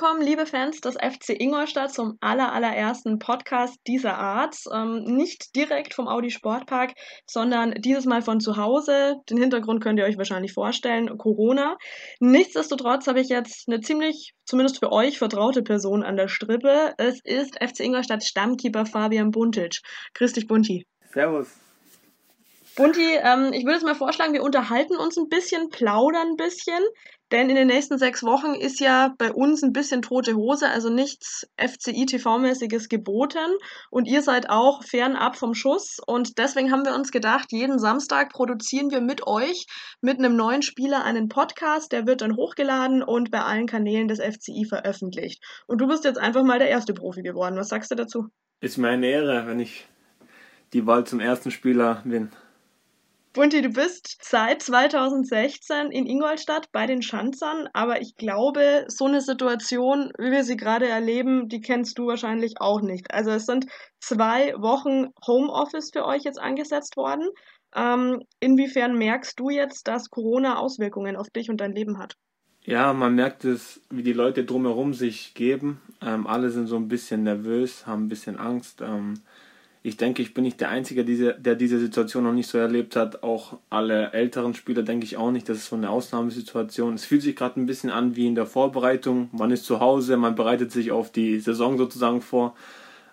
Willkommen, liebe Fans des FC Ingolstadt, zum aller, allerersten Podcast dieser Art. Ähm, nicht direkt vom Audi Sportpark, sondern dieses Mal von zu Hause. Den Hintergrund könnt ihr euch wahrscheinlich vorstellen, Corona. Nichtsdestotrotz habe ich jetzt eine ziemlich, zumindest für euch, vertraute Person an der Strippe. Es ist FC Ingolstadt Stammkeeper Fabian Buntic. Grüß dich, Bunti. Servus. Bunti, ähm, ich würde jetzt mal vorschlagen, wir unterhalten uns ein bisschen, plaudern ein bisschen. Denn in den nächsten sechs Wochen ist ja bei uns ein bisschen tote Hose, also nichts FCI-TV-mäßiges geboten. Und ihr seid auch fernab vom Schuss. Und deswegen haben wir uns gedacht, jeden Samstag produzieren wir mit euch, mit einem neuen Spieler, einen Podcast. Der wird dann hochgeladen und bei allen Kanälen des FCI veröffentlicht. Und du bist jetzt einfach mal der erste Profi geworden. Was sagst du dazu? Ist mir eine Ehre, wenn ich die Wahl zum ersten Spieler bin. Bunti, du bist seit 2016 in Ingolstadt bei den Schanzern, aber ich glaube, so eine Situation, wie wir sie gerade erleben, die kennst du wahrscheinlich auch nicht. Also es sind zwei Wochen Homeoffice für euch jetzt angesetzt worden. Ähm, inwiefern merkst du jetzt, dass Corona Auswirkungen auf dich und dein Leben hat? Ja, man merkt es, wie die Leute drumherum sich geben. Ähm, alle sind so ein bisschen nervös, haben ein bisschen Angst. Ähm, ich denke, ich bin nicht der Einzige, der diese Situation noch nicht so erlebt hat. Auch alle älteren Spieler denke ich auch nicht. Das ist so eine Ausnahmesituation. Es fühlt sich gerade ein bisschen an wie in der Vorbereitung. Man ist zu Hause, man bereitet sich auf die Saison sozusagen vor.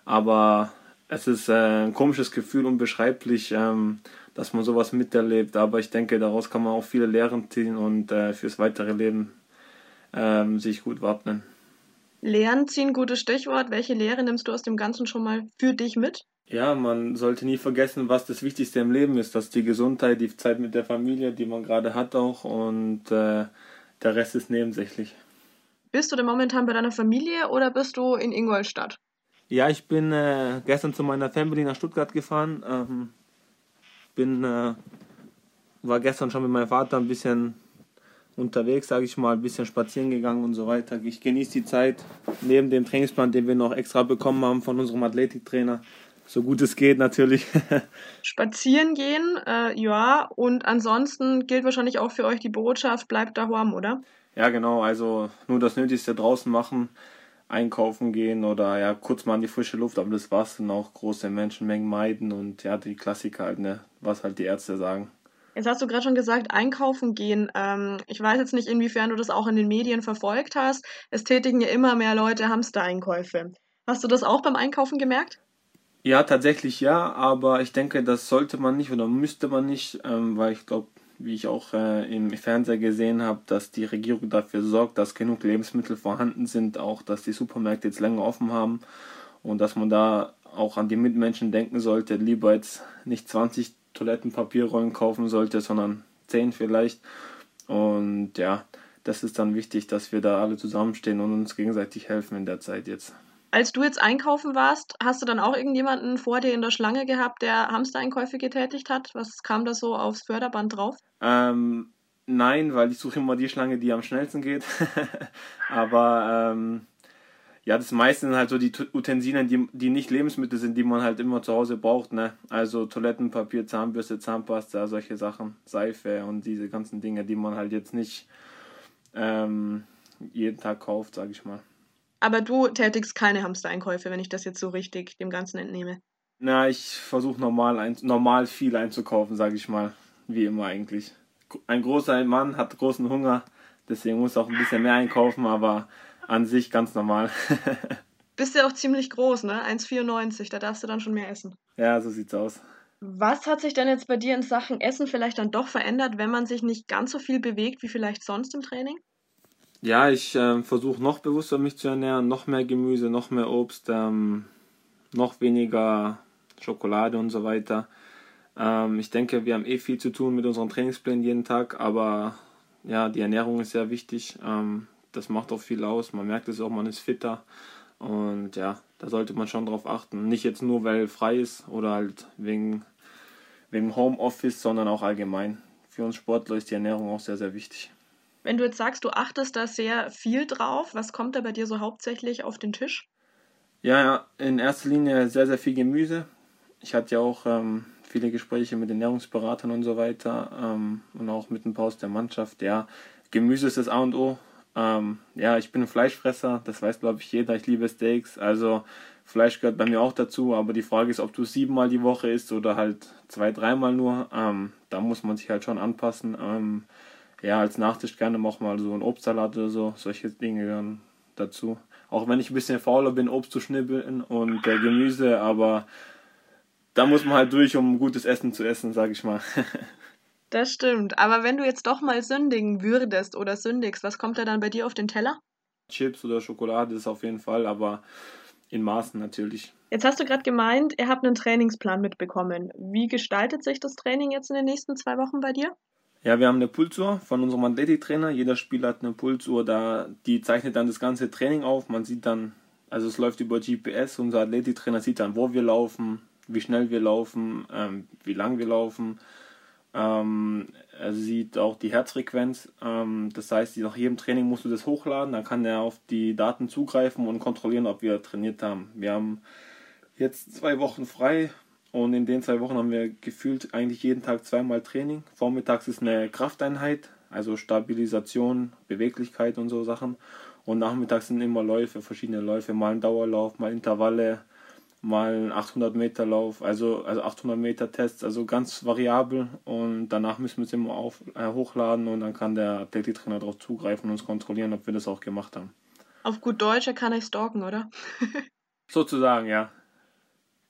Aber es ist äh, ein komisches Gefühl, unbeschreiblich, ähm, dass man sowas miterlebt. Aber ich denke, daraus kann man auch viele Lehren ziehen und äh, fürs weitere Leben ähm, sich gut wappnen. Lehren ziehen, gutes Stichwort. Welche Lehre nimmst du aus dem Ganzen schon mal für dich mit? Ja, man sollte nie vergessen, was das Wichtigste im Leben ist. Das ist die Gesundheit, die Zeit mit der Familie, die man gerade hat auch und äh, der Rest ist nebensächlich. Bist du denn momentan bei deiner Familie oder bist du in Ingolstadt? Ja, ich bin äh, gestern zu meiner Family nach Stuttgart gefahren. Ähm, bin, äh, war gestern schon mit meinem Vater ein bisschen unterwegs, sage ich mal, ein bisschen spazieren gegangen und so weiter. Ich genieße die Zeit neben dem Trainingsplan, den wir noch extra bekommen haben von unserem Athletiktrainer so gut es geht natürlich. Spazieren gehen, äh, ja. Und ansonsten gilt wahrscheinlich auch für euch die Botschaft, bleibt da warm, oder? Ja, genau. Also nur das Nötigste draußen machen, einkaufen gehen oder ja, kurz mal in die frische Luft, aber das war's dann auch. Große Menschenmengen meiden und ja, die Klassiker halt, ne, was halt die Ärzte sagen. Jetzt hast du gerade schon gesagt, einkaufen gehen. Ähm, ich weiß jetzt nicht, inwiefern du das auch in den Medien verfolgt hast. Es tätigen ja immer mehr Leute Hamster-Einkäufe. Hast du das auch beim Einkaufen gemerkt? Ja, tatsächlich ja, aber ich denke, das sollte man nicht oder müsste man nicht, ähm, weil ich glaube, wie ich auch äh, im Fernseher gesehen habe, dass die Regierung dafür sorgt, dass genug Lebensmittel vorhanden sind, auch dass die Supermärkte jetzt länger offen haben und dass man da auch an die Mitmenschen denken sollte, lieber jetzt nicht 20 Toilettenpapierrollen kaufen sollte, sondern 10 vielleicht. Und ja, das ist dann wichtig, dass wir da alle zusammenstehen und uns gegenseitig helfen in der Zeit jetzt. Als du jetzt einkaufen warst, hast du dann auch irgendjemanden vor dir in der Schlange gehabt, der Hamstereinkäufe getätigt hat? Was kam da so aufs Förderband drauf? Ähm, nein, weil ich suche immer die Schlange, die am schnellsten geht. Aber ähm, ja, das meiste sind halt so die Utensilien, die, die nicht Lebensmittel sind, die man halt immer zu Hause braucht. Ne? Also Toilettenpapier, Zahnbürste, Zahnpasta, solche Sachen, Seife und diese ganzen Dinge, die man halt jetzt nicht ähm, jeden Tag kauft, sag ich mal. Aber du tätigst keine Hamstereinkäufe, wenn ich das jetzt so richtig dem Ganzen entnehme. Na, ich versuche normal, ein, normal viel einzukaufen, sage ich mal. Wie immer eigentlich. Ein großer Mann hat großen Hunger, deswegen muss auch ein bisschen mehr einkaufen, aber an sich ganz normal. Bist ja auch ziemlich groß, ne? 1,94, da darfst du dann schon mehr essen. Ja, so sieht's aus. Was hat sich denn jetzt bei dir in Sachen Essen vielleicht dann doch verändert, wenn man sich nicht ganz so viel bewegt wie vielleicht sonst im Training? Ja, ich äh, versuche noch bewusster mich zu ernähren, noch mehr Gemüse, noch mehr Obst, ähm, noch weniger Schokolade und so weiter. Ähm, ich denke, wir haben eh viel zu tun mit unseren Trainingsplänen jeden Tag, aber ja, die Ernährung ist sehr wichtig. Ähm, das macht auch viel aus. Man merkt es auch, man ist fitter. Und ja, da sollte man schon drauf achten. Nicht jetzt nur, weil frei ist oder halt wegen, wegen Homeoffice, sondern auch allgemein. Für uns Sportler ist die Ernährung auch sehr, sehr wichtig. Wenn du jetzt sagst, du achtest da sehr viel drauf, was kommt da bei dir so hauptsächlich auf den Tisch? Ja, in erster Linie sehr, sehr viel Gemüse. Ich hatte ja auch ähm, viele Gespräche mit Ernährungsberatern und so weiter ähm, und auch mit dem Paus der Mannschaft. Ja, Gemüse ist das A und O. Ähm, ja, ich bin ein Fleischfresser, das weiß glaube ich jeder. Ich liebe Steaks, also Fleisch gehört bei mir auch dazu. Aber die Frage ist, ob du siebenmal die Woche isst oder halt zwei, dreimal nur. Ähm, da muss man sich halt schon anpassen. Ja, als Nachtisch gerne auch mal so ein Obstsalat oder so. Solche Dinge gehören dazu. Auch wenn ich ein bisschen fauler bin, Obst zu schnibbeln und äh, Gemüse, aber da muss man halt durch, um gutes Essen zu essen, sag ich mal. Das stimmt. Aber wenn du jetzt doch mal sündigen würdest oder sündigst, was kommt da dann bei dir auf den Teller? Chips oder Schokolade ist auf jeden Fall, aber in Maßen natürlich. Jetzt hast du gerade gemeint, ihr habt einen Trainingsplan mitbekommen. Wie gestaltet sich das Training jetzt in den nächsten zwei Wochen bei dir? Ja, wir haben eine Pulsuhr von unserem Athletiktrainer. Jeder Spieler hat eine Pulsuhr, da die zeichnet dann das ganze Training auf. Man sieht dann, also es läuft über GPS. Unser Athletiktrainer sieht dann, wo wir laufen, wie schnell wir laufen, ähm, wie lang wir laufen. Ähm, er sieht auch die Herzfrequenz. Ähm, das heißt, nach jedem Training musst du das hochladen. Dann kann er auf die Daten zugreifen und kontrollieren, ob wir trainiert haben. Wir haben jetzt zwei Wochen frei und in den zwei Wochen haben wir gefühlt eigentlich jeden Tag zweimal Training. Vormittags ist eine Krafteinheit, also Stabilisation, Beweglichkeit und so Sachen. Und nachmittags sind immer Läufe, verschiedene Läufe, mal ein Dauerlauf, mal Intervalle, mal ein 800 Meter Lauf, also, also 800 Meter Tests, also ganz variabel und danach müssen wir es immer auf, äh, hochladen und dann kann der Athletiktrainer darauf zugreifen und uns kontrollieren, ob wir das auch gemacht haben. Auf gut Deutsch kann ich stalken, oder? Sozusagen, ja.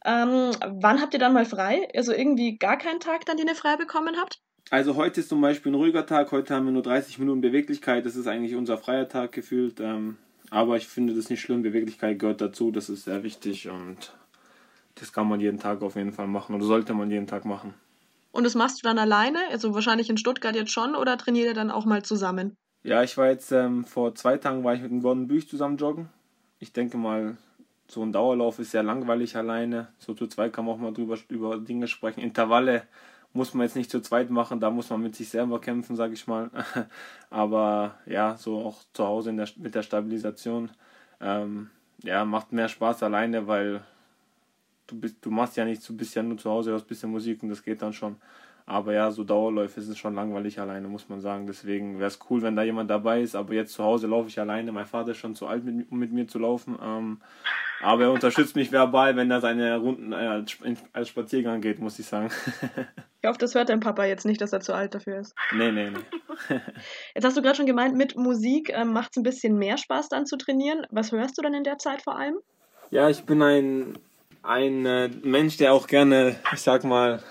Ähm, wann habt ihr dann mal frei? Also irgendwie gar keinen Tag, dann den ihr frei bekommen habt? Also heute ist zum Beispiel ein ruhiger Tag, heute haben wir nur 30 Minuten Beweglichkeit, das ist eigentlich unser freier Tag gefühlt. Ähm, aber ich finde das nicht schlimm, Beweglichkeit gehört dazu, das ist sehr wichtig und das kann man jeden Tag auf jeden Fall machen oder sollte man jeden Tag machen. Und das machst du dann alleine? Also wahrscheinlich in Stuttgart jetzt schon oder trainiert ihr dann auch mal zusammen? Ja, ich war jetzt ähm, vor zwei Tagen war ich mit dem Gordon Büch zusammen joggen. Ich denke mal, so ein Dauerlauf ist sehr langweilig alleine. So zu zweit kann man auch mal drüber über Dinge sprechen. Intervalle muss man jetzt nicht zu zweit machen, da muss man mit sich selber kämpfen, sage ich mal. Aber ja, so auch zu Hause der, mit der Stabilisation. Ähm, ja, macht mehr Spaß alleine, weil du bist, du machst ja nichts, du bist ja nur zu Hause, hörst ein bisschen Musik und das geht dann schon. Aber ja, so Dauerläufe ist es schon langweilig alleine, muss man sagen. Deswegen wäre es cool, wenn da jemand dabei ist. Aber jetzt zu Hause laufe ich alleine. Mein Vater ist schon zu alt, mit, um mit mir zu laufen. Ähm, aber er unterstützt mich verbal, wenn er seine Runden äh, als Spaziergang geht, muss ich sagen. ich hoffe, das hört dein Papa jetzt nicht, dass er zu alt dafür ist. Nee, nee, nee. jetzt hast du gerade schon gemeint, mit Musik ähm, macht es ein bisschen mehr Spaß dann zu trainieren. Was hörst du dann in der Zeit vor allem? Ja, ich bin ein, ein äh, Mensch, der auch gerne, ich sag mal,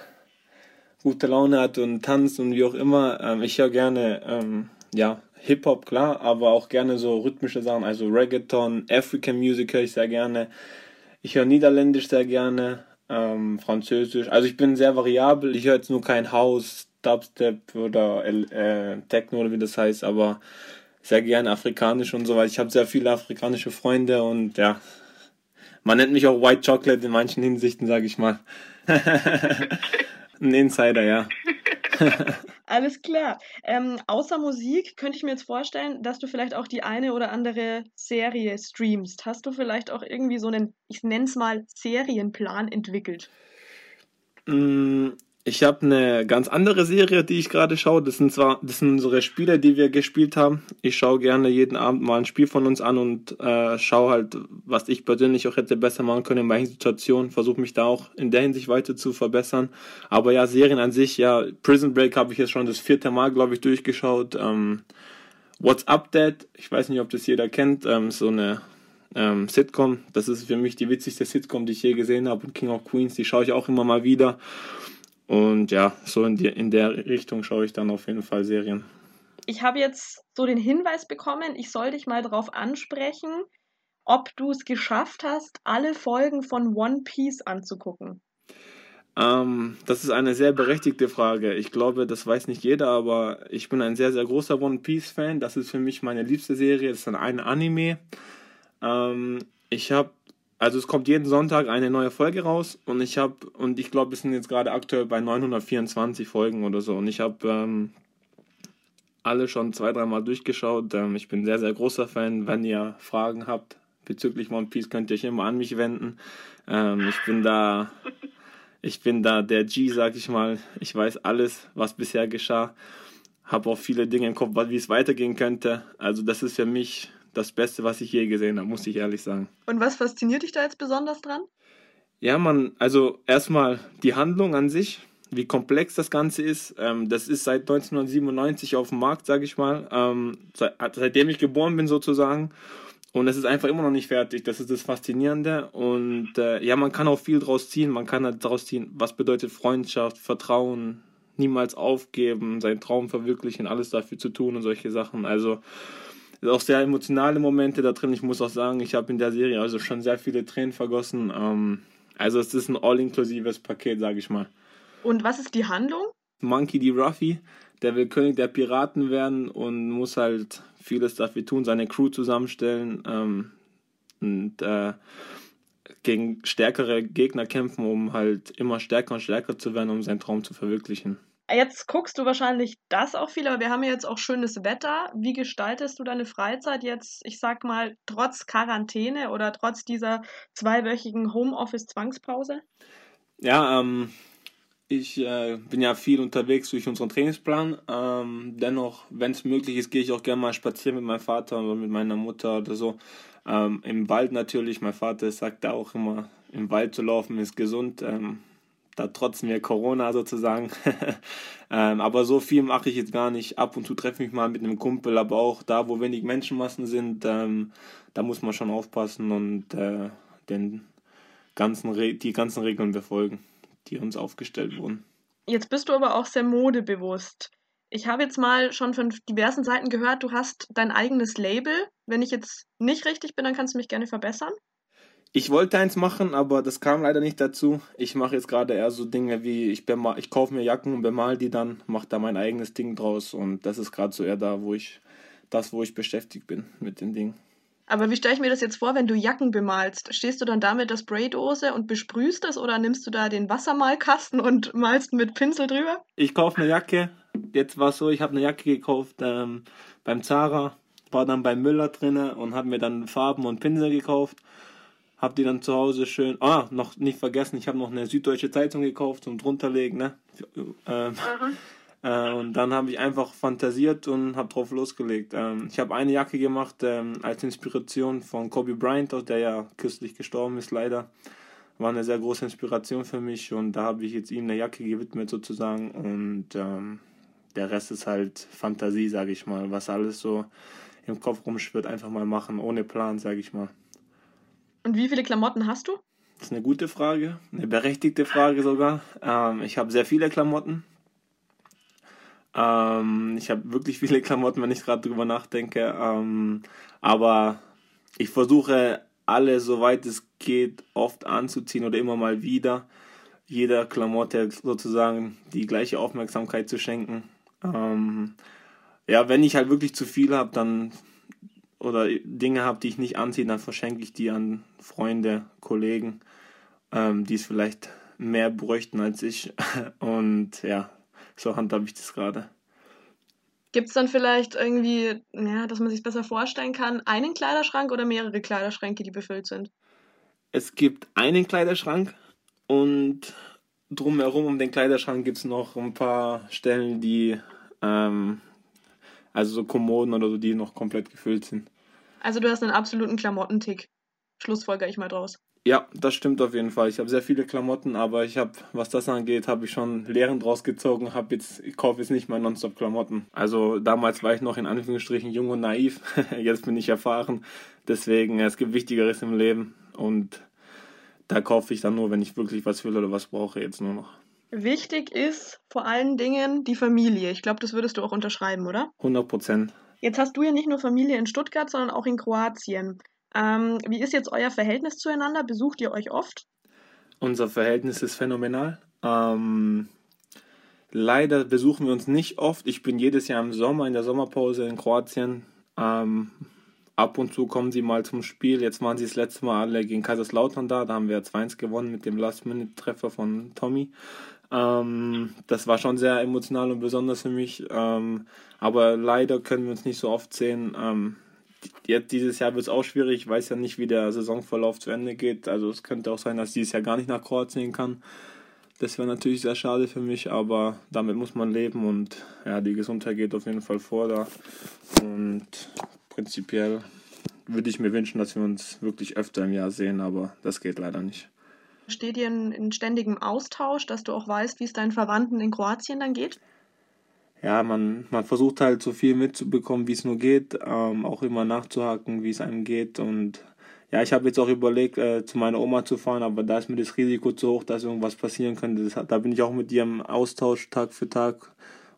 gute Laune hat und tanzt und wie auch immer. Ähm, ich höre gerne, ähm, ja, Hip-Hop, klar, aber auch gerne so rhythmische Sachen, also Reggaeton, African Music höre ich sehr gerne. Ich höre Niederländisch sehr gerne, ähm, Französisch. Also ich bin sehr variabel. Ich höre jetzt nur kein House, Dubstep oder äh, Techno oder wie das heißt, aber sehr gerne afrikanisch und so weiter. Ich habe sehr viele afrikanische Freunde und ja, man nennt mich auch White Chocolate in manchen Hinsichten, sage ich mal. Ein Insider, ja. Alles klar. Ähm, außer Musik könnte ich mir jetzt vorstellen, dass du vielleicht auch die eine oder andere Serie streamst. Hast du vielleicht auch irgendwie so einen, ich nenne es mal, Serienplan entwickelt? Ich habe eine ganz andere Serie, die ich gerade schaue. Das sind zwar, das sind unsere Spiele, die wir gespielt haben. Ich schaue gerne jeden Abend mal ein Spiel von uns an und äh, schaue halt, was ich persönlich auch hätte besser machen können in manchen Situationen. Versuche mich da auch in der Hinsicht weiter zu verbessern. Aber ja, Serien an sich, ja, Prison Break habe ich jetzt schon das vierte Mal, glaube ich, durchgeschaut. Ähm, What's Up Dad, ich weiß nicht, ob das jeder kennt, ähm, so eine ähm, Sitcom. Das ist für mich die witzigste Sitcom, die ich je gesehen habe. Und King of Queens, die schaue ich auch immer mal wieder. Und ja, so in, die, in der Richtung schaue ich dann auf jeden Fall Serien. Ich habe jetzt so den Hinweis bekommen, ich soll dich mal darauf ansprechen, ob du es geschafft hast, alle Folgen von One Piece anzugucken. Ähm, das ist eine sehr berechtigte Frage. Ich glaube, das weiß nicht jeder, aber ich bin ein sehr, sehr großer One Piece-Fan. Das ist für mich meine liebste Serie. Das ist ein Anime. Ähm, ich habe also es kommt jeden Sonntag eine neue Folge raus und ich habe, und ich glaube, wir sind jetzt gerade aktuell bei 924 Folgen oder so und ich habe ähm, alle schon zwei, dreimal durchgeschaut. Ähm, ich bin sehr, sehr großer Fan. Wenn ihr Fragen habt, bezüglich One Piece könnt ihr euch immer an mich wenden. Ähm, ich bin da, ich bin da der G, sag ich mal. Ich weiß alles, was bisher geschah. Habe auch viele Dinge im Kopf, wie es weitergehen könnte. Also das ist für mich das Beste, was ich je gesehen habe, muss ich ehrlich sagen. Und was fasziniert dich da jetzt besonders dran? Ja, man, also erstmal die Handlung an sich, wie komplex das Ganze ist. Ähm, das ist seit 1997 auf dem Markt, sage ich mal. Ähm, seit, seitdem ich geboren bin sozusagen. Und es ist einfach immer noch nicht fertig. Das ist das Faszinierende. Und äh, ja, man kann auch viel draus ziehen. Man kann halt daraus ziehen, was bedeutet Freundschaft, Vertrauen, niemals aufgeben, seinen Traum verwirklichen, alles dafür zu tun und solche Sachen. Also auch sehr emotionale Momente da drin. Ich muss auch sagen, ich habe in der Serie also schon sehr viele Tränen vergossen. Ähm, also es ist ein all-inklusives Paket, sage ich mal. Und was ist die Handlung? Monkey D. Ruffy, der will König der Piraten werden und muss halt vieles dafür tun, seine Crew zusammenstellen ähm, und äh, gegen stärkere Gegner kämpfen, um halt immer stärker und stärker zu werden, um seinen Traum zu verwirklichen. Jetzt guckst du wahrscheinlich das auch viel, aber wir haben ja jetzt auch schönes Wetter. Wie gestaltest du deine Freizeit jetzt, ich sag mal, trotz Quarantäne oder trotz dieser zweiwöchigen Homeoffice-Zwangspause? Ja, ähm, ich äh, bin ja viel unterwegs durch unseren Trainingsplan. Ähm, dennoch, wenn es möglich ist, gehe ich auch gerne mal spazieren mit meinem Vater oder mit meiner Mutter oder so. Ähm, Im Wald natürlich. Mein Vater sagt da auch immer, im Wald zu laufen ist gesund. Ähm, da trotzen wir Corona sozusagen. ähm, aber so viel mache ich jetzt gar nicht. Ab und zu treffe ich mich mal mit einem Kumpel, aber auch da, wo wenig Menschenmassen sind, ähm, da muss man schon aufpassen und äh, den ganzen die ganzen Regeln befolgen, die uns aufgestellt wurden. Jetzt bist du aber auch sehr modebewusst. Ich habe jetzt mal schon von diversen Seiten gehört, du hast dein eigenes Label. Wenn ich jetzt nicht richtig bin, dann kannst du mich gerne verbessern. Ich wollte eins machen, aber das kam leider nicht dazu. Ich mache jetzt gerade eher so Dinge wie, ich, ich kaufe mir Jacken und bemal die dann, mache da mein eigenes Ding draus und das ist gerade so eher da, wo ich, das, wo ich beschäftigt bin mit den Dingen. Aber wie stelle ich mir das jetzt vor, wenn du Jacken bemalst? Stehst du dann da mit der Spraydose und besprühst das oder nimmst du da den Wassermalkasten und malst mit Pinsel drüber? Ich kaufe eine Jacke. Jetzt war es so, ich habe eine Jacke gekauft ähm, beim Zara, war dann beim Müller drinne und habe mir dann Farben und Pinsel gekauft hab die dann zu Hause schön. Ah, noch nicht vergessen, ich habe noch eine Süddeutsche Zeitung gekauft zum drunterlegen, ne? Ähm, äh, und dann habe ich einfach fantasiert und habe drauf losgelegt. Ähm, ich habe eine Jacke gemacht ähm, als Inspiration von Kobe Bryant, der ja kürzlich gestorben ist, leider. War eine sehr große Inspiration für mich und da habe ich jetzt ihm eine Jacke gewidmet sozusagen und ähm, der Rest ist halt Fantasie, sage ich mal. Was alles so im Kopf rumschwirrt, einfach mal machen, ohne Plan, sage ich mal. Und wie viele Klamotten hast du? Das ist eine gute Frage, eine berechtigte Frage sogar. Ähm, ich habe sehr viele Klamotten. Ähm, ich habe wirklich viele Klamotten, wenn ich gerade drüber nachdenke. Ähm, aber ich versuche alle, soweit es geht, oft anzuziehen oder immer mal wieder. Jeder Klamotte sozusagen die gleiche Aufmerksamkeit zu schenken. Ähm, ja, wenn ich halt wirklich zu viel habe, dann oder Dinge habe, die ich nicht anziehe, dann verschenke ich die an Freunde, Kollegen, ähm, die es vielleicht mehr bräuchten als ich. Und ja, so handhabe ich das gerade. Gibt es dann vielleicht irgendwie, ja, dass man sich besser vorstellen kann, einen Kleiderschrank oder mehrere Kleiderschränke, die befüllt sind? Es gibt einen Kleiderschrank und drumherum um den Kleiderschrank gibt es noch ein paar Stellen, die ähm, also so Kommoden oder so, die noch komplett gefüllt sind. Also du hast einen absoluten Klamottentick. Schlussfolger ich mal draus. Ja, das stimmt auf jeden Fall. Ich habe sehr viele Klamotten, aber ich habe, was das angeht, habe ich schon Lehren draus gezogen. Habe jetzt, ich kaufe jetzt nicht mehr nonstop Klamotten. Also damals war ich noch in Anführungsstrichen jung und naiv. jetzt bin ich erfahren. Deswegen, es gibt Wichtigeres im Leben und da kaufe ich dann nur, wenn ich wirklich was will oder was brauche, jetzt nur noch. Wichtig ist vor allen Dingen die Familie. Ich glaube, das würdest du auch unterschreiben, oder? 100 Prozent. Jetzt hast du ja nicht nur Familie in Stuttgart, sondern auch in Kroatien. Ähm, wie ist jetzt euer Verhältnis zueinander? Besucht ihr euch oft? Unser Verhältnis ist phänomenal. Ähm, leider besuchen wir uns nicht oft. Ich bin jedes Jahr im Sommer in der Sommerpause in Kroatien. Ähm, ab und zu kommen sie mal zum Spiel. Jetzt waren sie das letzte Mal alle gegen Kaiserslautern da. Da haben wir 2-1 gewonnen mit dem Last-Minute-Treffer von Tommy. Ähm, das war schon sehr emotional und besonders für mich. Ähm, aber leider können wir uns nicht so oft sehen. Ähm, jetzt dieses Jahr wird es auch schwierig. Ich weiß ja nicht, wie der Saisonverlauf zu Ende geht. Also es könnte auch sein, dass dieses Jahr gar nicht nach Kroatien kann. Das wäre natürlich sehr schade für mich, aber damit muss man leben und ja, die Gesundheit geht auf jeden Fall vor da. Und prinzipiell würde ich mir wünschen, dass wir uns wirklich öfter im Jahr sehen, aber das geht leider nicht. Steht ihr in, in ständigem Austausch, dass du auch weißt, wie es deinen Verwandten in Kroatien dann geht? Ja, man, man versucht halt so viel mitzubekommen, wie es nur geht, ähm, auch immer nachzuhaken, wie es einem geht. Und ja, ich habe jetzt auch überlegt, äh, zu meiner Oma zu fahren, aber da ist mir das Risiko zu hoch, dass irgendwas passieren könnte. Das, da bin ich auch mit ihr im Austausch Tag für Tag,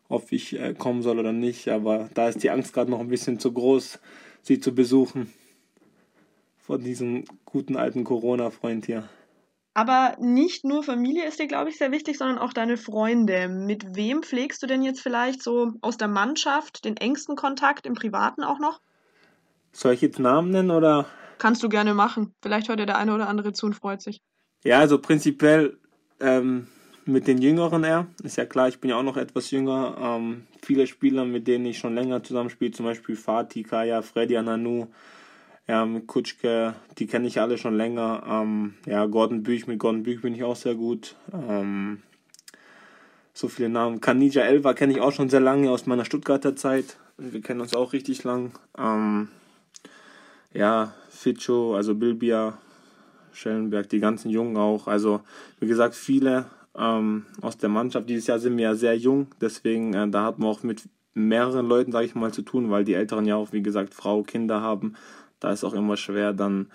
ob ich äh, kommen soll oder nicht. Aber da ist die Angst gerade noch ein bisschen zu groß, sie zu besuchen. Von diesem guten alten Corona-Freund hier. Aber nicht nur Familie ist dir, glaube ich, sehr wichtig, sondern auch deine Freunde. Mit wem pflegst du denn jetzt vielleicht so aus der Mannschaft den engsten Kontakt im Privaten auch noch? Soll ich jetzt Namen nennen oder? Kannst du gerne machen. Vielleicht hört ja der eine oder andere zu und freut sich. Ja, also prinzipiell ähm, mit den Jüngeren eher. Ist ja klar, ich bin ja auch noch etwas jünger. Ähm, viele Spieler, mit denen ich schon länger zusammenspiele, zum Beispiel Fatih, Kaya, Freddy Ananu, mit Kutschke, die kenne ich alle schon länger. Ähm, ja, Gordon Büch, mit Gordon Büch bin ich auch sehr gut. Ähm, so viele Namen. Kanija Elva kenne ich auch schon sehr lange aus meiner Stuttgarter Zeit. Wir kennen uns auch richtig lang. Ähm, ja, Fitscho, also Bilbia, Schellenberg, die ganzen Jungen auch. Also, wie gesagt, viele ähm, aus der Mannschaft. Dieses Jahr sind wir ja sehr jung, deswegen äh, da hat man auch mit mehreren Leuten, sage ich mal, zu tun, weil die Älteren ja auch, wie gesagt, Frau, Kinder haben da ist auch immer schwer, dann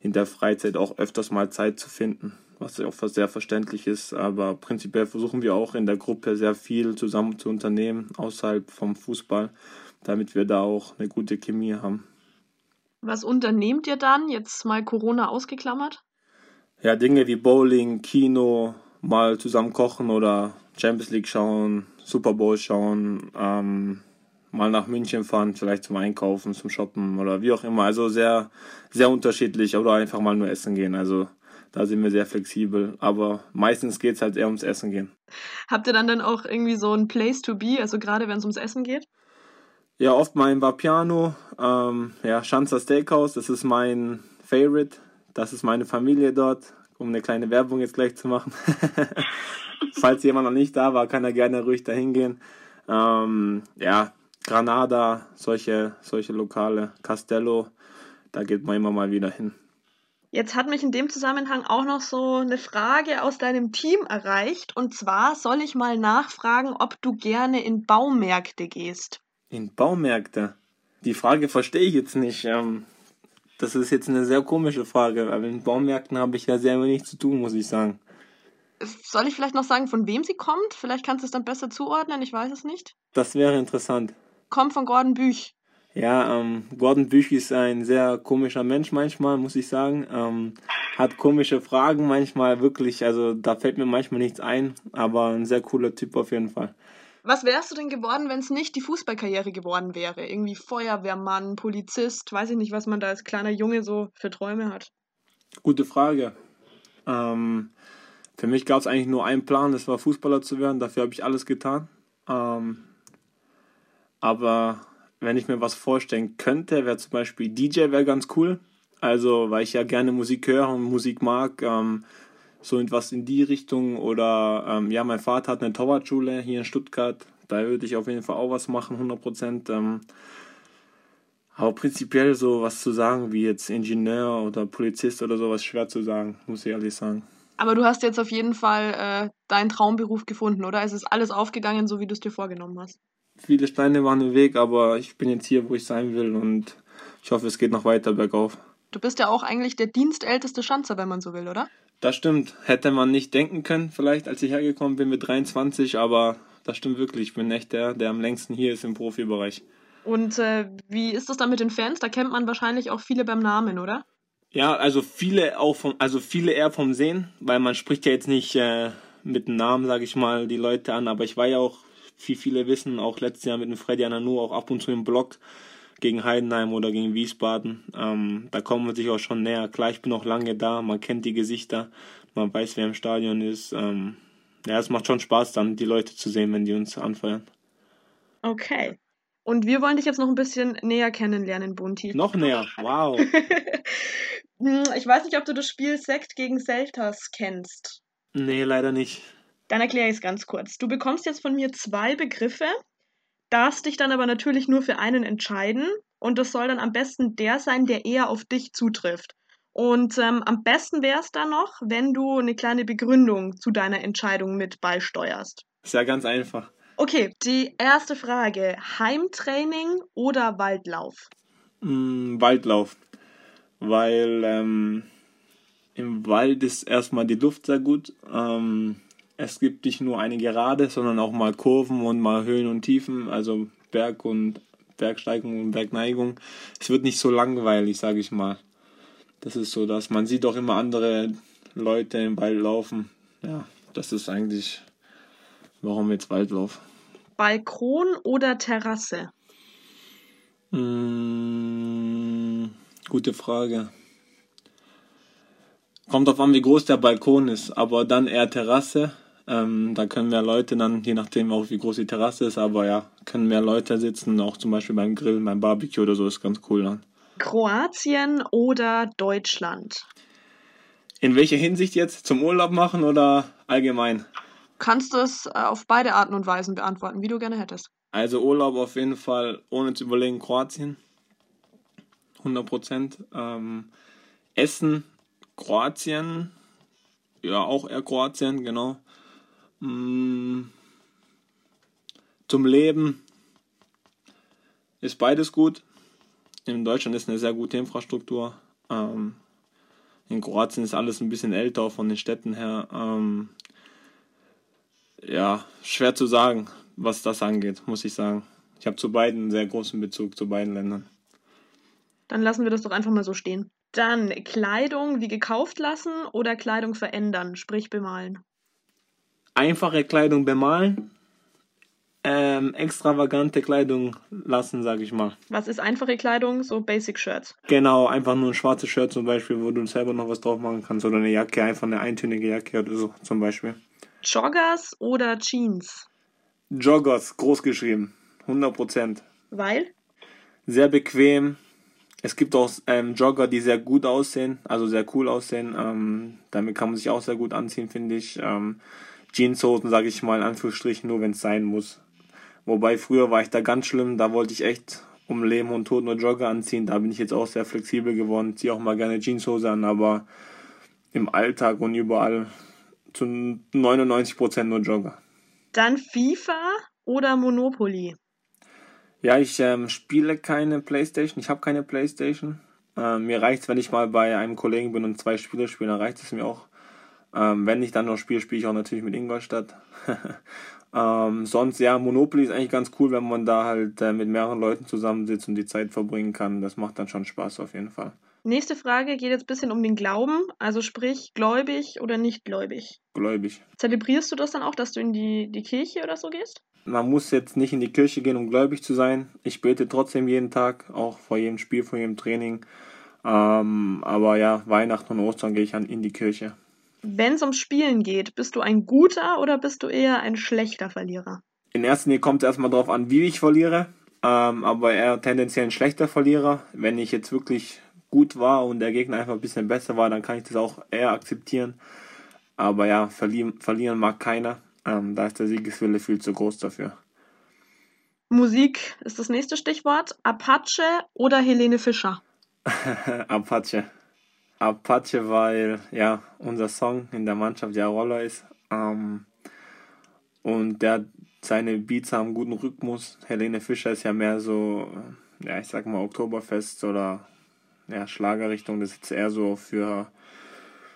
in der Freizeit auch öfters mal Zeit zu finden, was auch sehr verständlich ist. Aber prinzipiell versuchen wir auch in der Gruppe sehr viel zusammen zu unternehmen, außerhalb vom Fußball, damit wir da auch eine gute Chemie haben. Was unternehmt ihr dann, jetzt mal Corona ausgeklammert? Ja, Dinge wie Bowling, Kino, mal zusammen kochen oder Champions League schauen, Super Bowl schauen, ähm, mal nach München fahren, vielleicht zum Einkaufen, zum Shoppen oder wie auch immer. Also sehr, sehr unterschiedlich oder einfach mal nur essen gehen. Also da sind wir sehr flexibel, aber meistens geht es halt eher ums Essen gehen. Habt ihr dann dann auch irgendwie so ein Place to be, also gerade wenn es ums Essen geht? Ja, oft mal im Vapiano, ähm, ja, Schanzer Steakhouse, das ist mein Favorite, das ist meine Familie dort, um eine kleine Werbung jetzt gleich zu machen. Falls jemand noch nicht da war, kann er gerne ruhig dahin gehen. Ähm, ja, Granada, solche, solche Lokale, Castello, da geht man immer mal wieder hin. Jetzt hat mich in dem Zusammenhang auch noch so eine Frage aus deinem Team erreicht. Und zwar soll ich mal nachfragen, ob du gerne in Baumärkte gehst. In Baumärkte? Die Frage verstehe ich jetzt nicht. Ähm, das ist jetzt eine sehr komische Frage, weil in Baumärkten habe ich ja sehr wenig zu tun, muss ich sagen. Soll ich vielleicht noch sagen, von wem sie kommt? Vielleicht kannst du es dann besser zuordnen, ich weiß es nicht. Das wäre interessant kommt von Gordon Büch. Ja, ähm, Gordon Büch ist ein sehr komischer Mensch manchmal, muss ich sagen. Ähm, hat komische Fragen manchmal, wirklich. Also da fällt mir manchmal nichts ein, aber ein sehr cooler Typ auf jeden Fall. Was wärst du denn geworden, wenn es nicht die Fußballkarriere geworden wäre? Irgendwie Feuerwehrmann, Polizist, weiß ich nicht, was man da als kleiner Junge so für Träume hat. Gute Frage. Ähm, für mich gab es eigentlich nur einen Plan, das war Fußballer zu werden. Dafür habe ich alles getan. Ähm, aber wenn ich mir was vorstellen könnte, wäre zum Beispiel DJ wäre ganz cool. Also, weil ich ja gerne Musik höre und Musik mag, ähm, so etwas in die Richtung. Oder ähm, ja, mein Vater hat eine Torwartschule hier in Stuttgart. Da würde ich auf jeden Fall auch was machen, 100 Prozent. Ähm, aber prinzipiell so was zu sagen, wie jetzt Ingenieur oder Polizist oder sowas, schwer zu sagen, muss ich ehrlich sagen. Aber du hast jetzt auf jeden Fall äh, deinen Traumberuf gefunden, oder? Es ist alles aufgegangen, so wie du es dir vorgenommen hast viele Steine waren im Weg, aber ich bin jetzt hier, wo ich sein will und ich hoffe, es geht noch weiter bergauf. Du bist ja auch eigentlich der dienstälteste Schanzer, wenn man so will, oder? Das stimmt. Hätte man nicht denken können, vielleicht, als ich hergekommen bin mit 23, aber das stimmt wirklich. Ich bin echt der, der am längsten hier ist im Profibereich. Und äh, wie ist das dann mit den Fans? Da kennt man wahrscheinlich auch viele beim Namen, oder? Ja, also viele auch vom, also viele eher vom Sehen, weil man spricht ja jetzt nicht äh, mit dem Namen, sage ich mal, die Leute an, aber ich war ja auch wie viele wissen, auch letztes Jahr mit dem Freddy Ananu auch ab und zu im Block gegen Heidenheim oder gegen Wiesbaden. Ähm, da kommen wir sich auch schon näher. Klar, ich bin auch lange da, man kennt die Gesichter, man weiß, wer im Stadion ist. Ähm, ja, es macht schon Spaß dann, die Leute zu sehen, wenn die uns anfeuern. Okay. Und wir wollen dich jetzt noch ein bisschen näher kennenlernen, Bunti. Noch näher, wow. Ich weiß nicht, ob du das Spiel Sekt gegen Selters kennst. Nee, leider nicht. Dann erkläre ich es ganz kurz. Du bekommst jetzt von mir zwei Begriffe, darfst dich dann aber natürlich nur für einen entscheiden und das soll dann am besten der sein, der eher auf dich zutrifft. Und ähm, am besten wäre es dann noch, wenn du eine kleine Begründung zu deiner Entscheidung mit beisteuerst. Ist ja ganz einfach. Okay, die erste Frage. Heimtraining oder Waldlauf? Mm, Waldlauf. Weil ähm, im Wald ist erstmal die Luft sehr gut. Ähm, es gibt nicht nur eine Gerade, sondern auch mal Kurven und mal Höhen und Tiefen, also Berg und Bergsteigung und Bergneigung. Es wird nicht so langweilig, sage ich mal. Das ist so, dass man sieht auch immer andere Leute im Wald laufen. Ja, das ist eigentlich, warum jetzt Waldlauf. Balkon oder Terrasse? Mmh, gute Frage. Kommt drauf an, wie groß der Balkon ist, aber dann eher Terrasse. Ähm, da können mehr Leute dann, je nachdem auch wie groß die Terrasse ist, aber ja, können mehr Leute sitzen, auch zum Beispiel beim Grillen, beim Barbecue oder so, ist ganz cool dann. Kroatien oder Deutschland? In welcher Hinsicht jetzt? Zum Urlaub machen oder allgemein? Kannst du es äh, auf beide Arten und Weisen beantworten, wie du gerne hättest. Also Urlaub auf jeden Fall, ohne zu überlegen, Kroatien. 100 Prozent. Ähm, Essen, Kroatien. Ja, auch eher Kroatien, genau. Mm, zum Leben ist beides gut. In Deutschland ist eine sehr gute Infrastruktur. Ähm, in Kroatien ist alles ein bisschen älter von den Städten her. Ähm, ja, schwer zu sagen, was das angeht, muss ich sagen. Ich habe zu beiden einen sehr großen Bezug, zu beiden Ländern. Dann lassen wir das doch einfach mal so stehen. Dann Kleidung wie gekauft lassen oder Kleidung verändern, sprich bemalen. Einfache Kleidung bemalen, ähm, extravagante Kleidung lassen, sage ich mal. Was ist einfache Kleidung? So Basic Shirts. Genau, einfach nur ein schwarzes Shirt zum Beispiel, wo du selber noch was drauf machen kannst. Oder eine Jacke, einfach eine eintönige Jacke oder so zum Beispiel. Joggers oder Jeans? Joggers, groß geschrieben. 100%. Weil? Sehr bequem. Es gibt auch ähm, Jogger, die sehr gut aussehen, also sehr cool aussehen. Ähm, damit kann man sich auch sehr gut anziehen, finde ich. Ähm, Jeanshosen, sage ich mal in Anführungsstrichen, nur wenn es sein muss. Wobei früher war ich da ganz schlimm, da wollte ich echt um Leben und Tod nur Jogger anziehen. Da bin ich jetzt auch sehr flexibel geworden, ziehe auch mal gerne Jeanshose an, aber im Alltag und überall zu 99% nur Jogger. Dann FIFA oder Monopoly? Ja, ich ähm, spiele keine Playstation, ich habe keine Playstation. Ähm, mir reicht es, wenn ich mal bei einem Kollegen bin und zwei Spiele spiele, dann reicht es mir auch. Ähm, wenn ich dann noch spiele, spiele ich auch natürlich mit Ingolstadt. ähm, sonst, ja, Monopoly ist eigentlich ganz cool, wenn man da halt äh, mit mehreren Leuten zusammensitzt und die Zeit verbringen kann. Das macht dann schon Spaß auf jeden Fall. Nächste Frage geht jetzt ein bisschen um den Glauben, also sprich gläubig oder nicht gläubig. Gläubig. Zelebrierst du das dann auch, dass du in die, die Kirche oder so gehst? Man muss jetzt nicht in die Kirche gehen, um gläubig zu sein. Ich bete trotzdem jeden Tag, auch vor jedem Spiel, vor jedem Training. Ähm, aber ja, Weihnachten und Ostern gehe ich an in die Kirche. Wenn es ums Spielen geht, bist du ein guter oder bist du eher ein schlechter Verlierer? In erster Linie kommt es erstmal darauf an, wie ich verliere. Ähm, aber eher tendenziell ein schlechter Verlierer. Wenn ich jetzt wirklich gut war und der Gegner einfach ein bisschen besser war, dann kann ich das auch eher akzeptieren. Aber ja, verlieren, verlieren mag keiner. Ähm, da ist der Siegeswille viel zu groß dafür. Musik ist das nächste Stichwort. Apache oder Helene Fischer? Apache. Apache, weil ja unser Song in der Mannschaft ja Roller ist. Ähm, und der seine Beats haben guten Rhythmus. Helene Fischer ist ja mehr so, ja, ich sag mal Oktoberfest oder ja, Schlagerrichtung. Das ist eher so für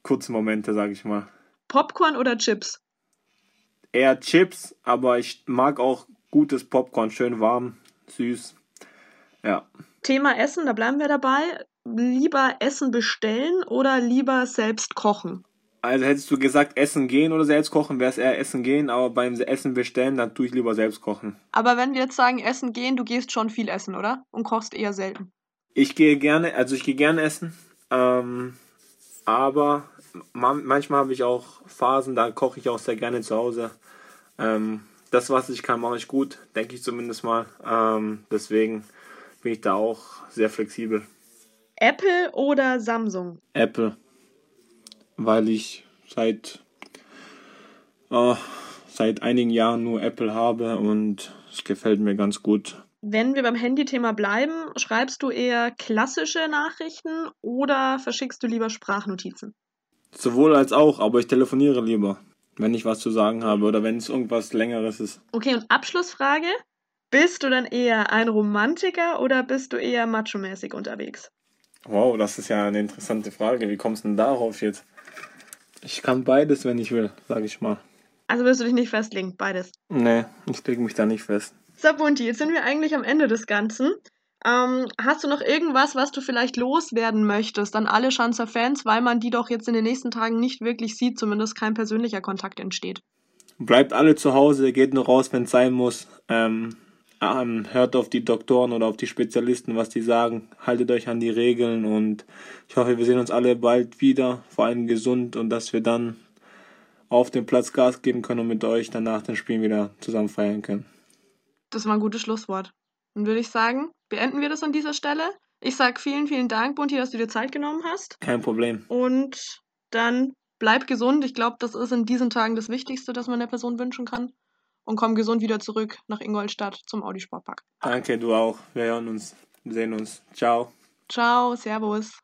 kurze Momente, sag ich mal. Popcorn oder Chips? Eher Chips, aber ich mag auch gutes Popcorn, schön warm, süß. Ja. Thema Essen, da bleiben wir dabei. Lieber Essen bestellen oder lieber selbst kochen? Also hättest du gesagt Essen gehen oder selbst kochen, wäre es eher Essen gehen, aber beim Essen bestellen, dann tue ich lieber selbst kochen. Aber wenn wir jetzt sagen Essen gehen, du gehst schon viel essen, oder? Und kochst eher selten. Ich gehe gerne, also ich gehe gerne essen, ähm, aber ma manchmal habe ich auch Phasen, da koche ich auch sehr gerne zu Hause. Ähm, das, was ich kann, mache ich gut, denke ich zumindest mal. Ähm, deswegen bin ich da auch sehr flexibel. Apple oder Samsung? Apple, weil ich seit, äh, seit einigen Jahren nur Apple habe und es gefällt mir ganz gut. Wenn wir beim Handy-Thema bleiben, schreibst du eher klassische Nachrichten oder verschickst du lieber Sprachnotizen? Sowohl als auch, aber ich telefoniere lieber, wenn ich was zu sagen habe oder wenn es irgendwas Längeres ist. Okay, und Abschlussfrage. Bist du dann eher ein Romantiker oder bist du eher macho-mäßig unterwegs? Wow, das ist ja eine interessante Frage. Wie kommst du denn darauf jetzt? Ich kann beides, wenn ich will, sage ich mal. Also wirst du dich nicht festlegen, beides? Nee, ich lege mich da nicht fest. Sabunti, jetzt sind wir eigentlich am Ende des Ganzen. Ähm, hast du noch irgendwas, was du vielleicht loswerden möchtest an alle Schanzer Fans, weil man die doch jetzt in den nächsten Tagen nicht wirklich sieht, zumindest kein persönlicher Kontakt entsteht? Bleibt alle zu Hause, geht nur raus, wenn es sein muss. Ähm, ähm, hört auf die Doktoren oder auf die Spezialisten, was die sagen. Haltet euch an die Regeln und ich hoffe, wir sehen uns alle bald wieder, vor allem gesund und dass wir dann auf dem Platz Gas geben können und mit euch danach den Spiel wieder zusammen feiern können. Das war ein gutes Schlusswort. Dann würde ich sagen, beenden wir das an dieser Stelle. Ich sage vielen, vielen Dank, Bunti, dass du dir Zeit genommen hast. Kein Problem. Und dann bleib gesund. Ich glaube, das ist in diesen Tagen das Wichtigste, das man der Person wünschen kann und komm gesund wieder zurück nach Ingolstadt zum Audi Sportpark. Danke, du auch. Wir hören uns, sehen uns. Ciao. Ciao, Servus.